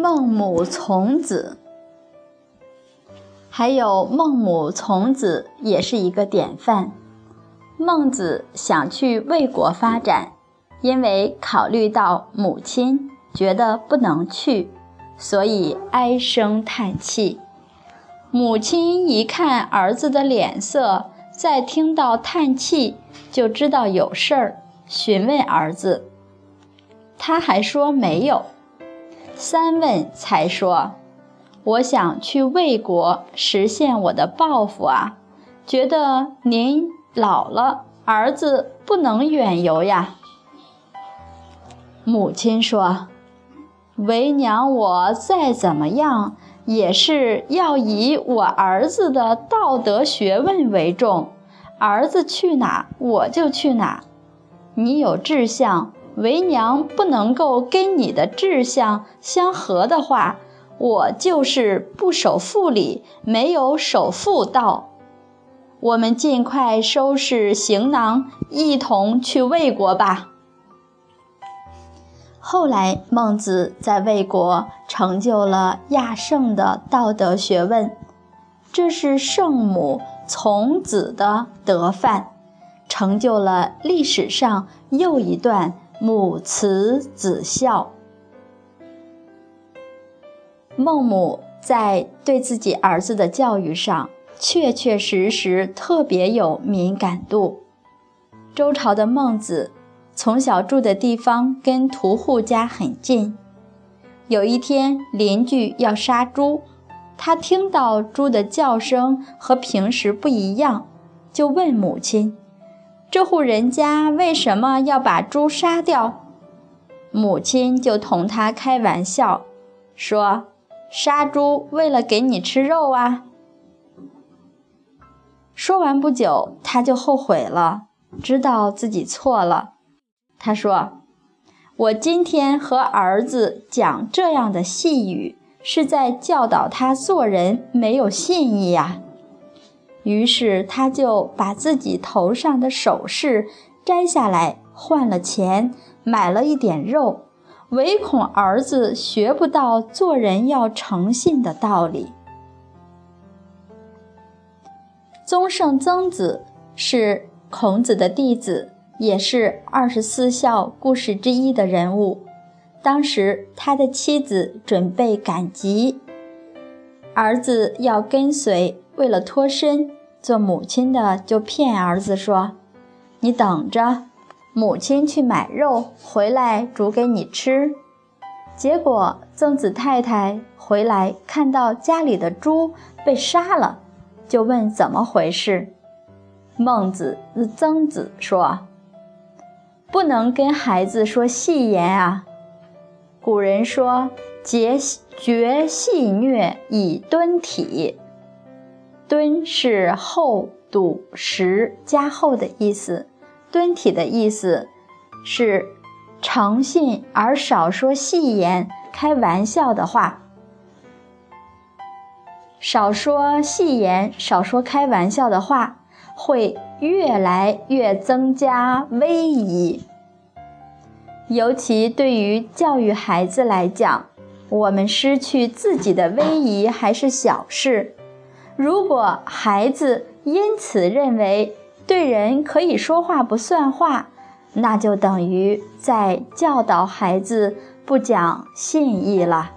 孟母从子，还有孟母从子也是一个典范。孟子想去魏国发展，因为考虑到母亲，觉得不能去，所以唉声叹气。母亲一看儿子的脸色，再听到叹气，就知道有事儿，询问儿子，他还说没有。三问才说：“我想去魏国实现我的抱负啊，觉得您老了，儿子不能远游呀。”母亲说：“为娘我再怎么样，也是要以我儿子的道德学问为重，儿子去哪我就去哪。你有志向。”为娘不能够跟你的志向相合的话，我就是不守妇礼，没有守妇道。我们尽快收拾行囊，一同去魏国吧。后来，孟子在魏国成就了亚圣的道德学问，这是圣母从子的德范，成就了历史上又一段。母慈子孝，孟母在对自己儿子的教育上，确确实实特别有敏感度。周朝的孟子从小住的地方跟屠户家很近，有一天邻居要杀猪，他听到猪的叫声和平时不一样，就问母亲。这户人家为什么要把猪杀掉？母亲就同他开玩笑，说：“杀猪为了给你吃肉啊。”说完不久，他就后悔了，知道自己错了。他说：“我今天和儿子讲这样的细语，是在教导他做人没有信义呀。”于是他就把自己头上的首饰摘下来，换了钱，买了一点肉，唯恐儿子学不到做人要诚信的道理。宗圣曾子是孔子的弟子，也是二十四孝故事之一的人物。当时他的妻子准备赶集，儿子要跟随，为了脱身。做母亲的就骗儿子说：“你等着，母亲去买肉回来煮给你吃。”结果曾子太太回来看到家里的猪被杀了，就问怎么回事。孟子、曾子说：“不能跟孩子说戏言啊。古人说：‘节绝戏谑以敦体。’”敦是厚、笃、实、加厚的意思，敦体的意思是诚信而少说戏言、开玩笑的话。少说戏言，少说开玩笑的话，会越来越增加威仪。尤其对于教育孩子来讲，我们失去自己的威仪还是小事。如果孩子因此认为对人可以说话不算话，那就等于在教导孩子不讲信义了。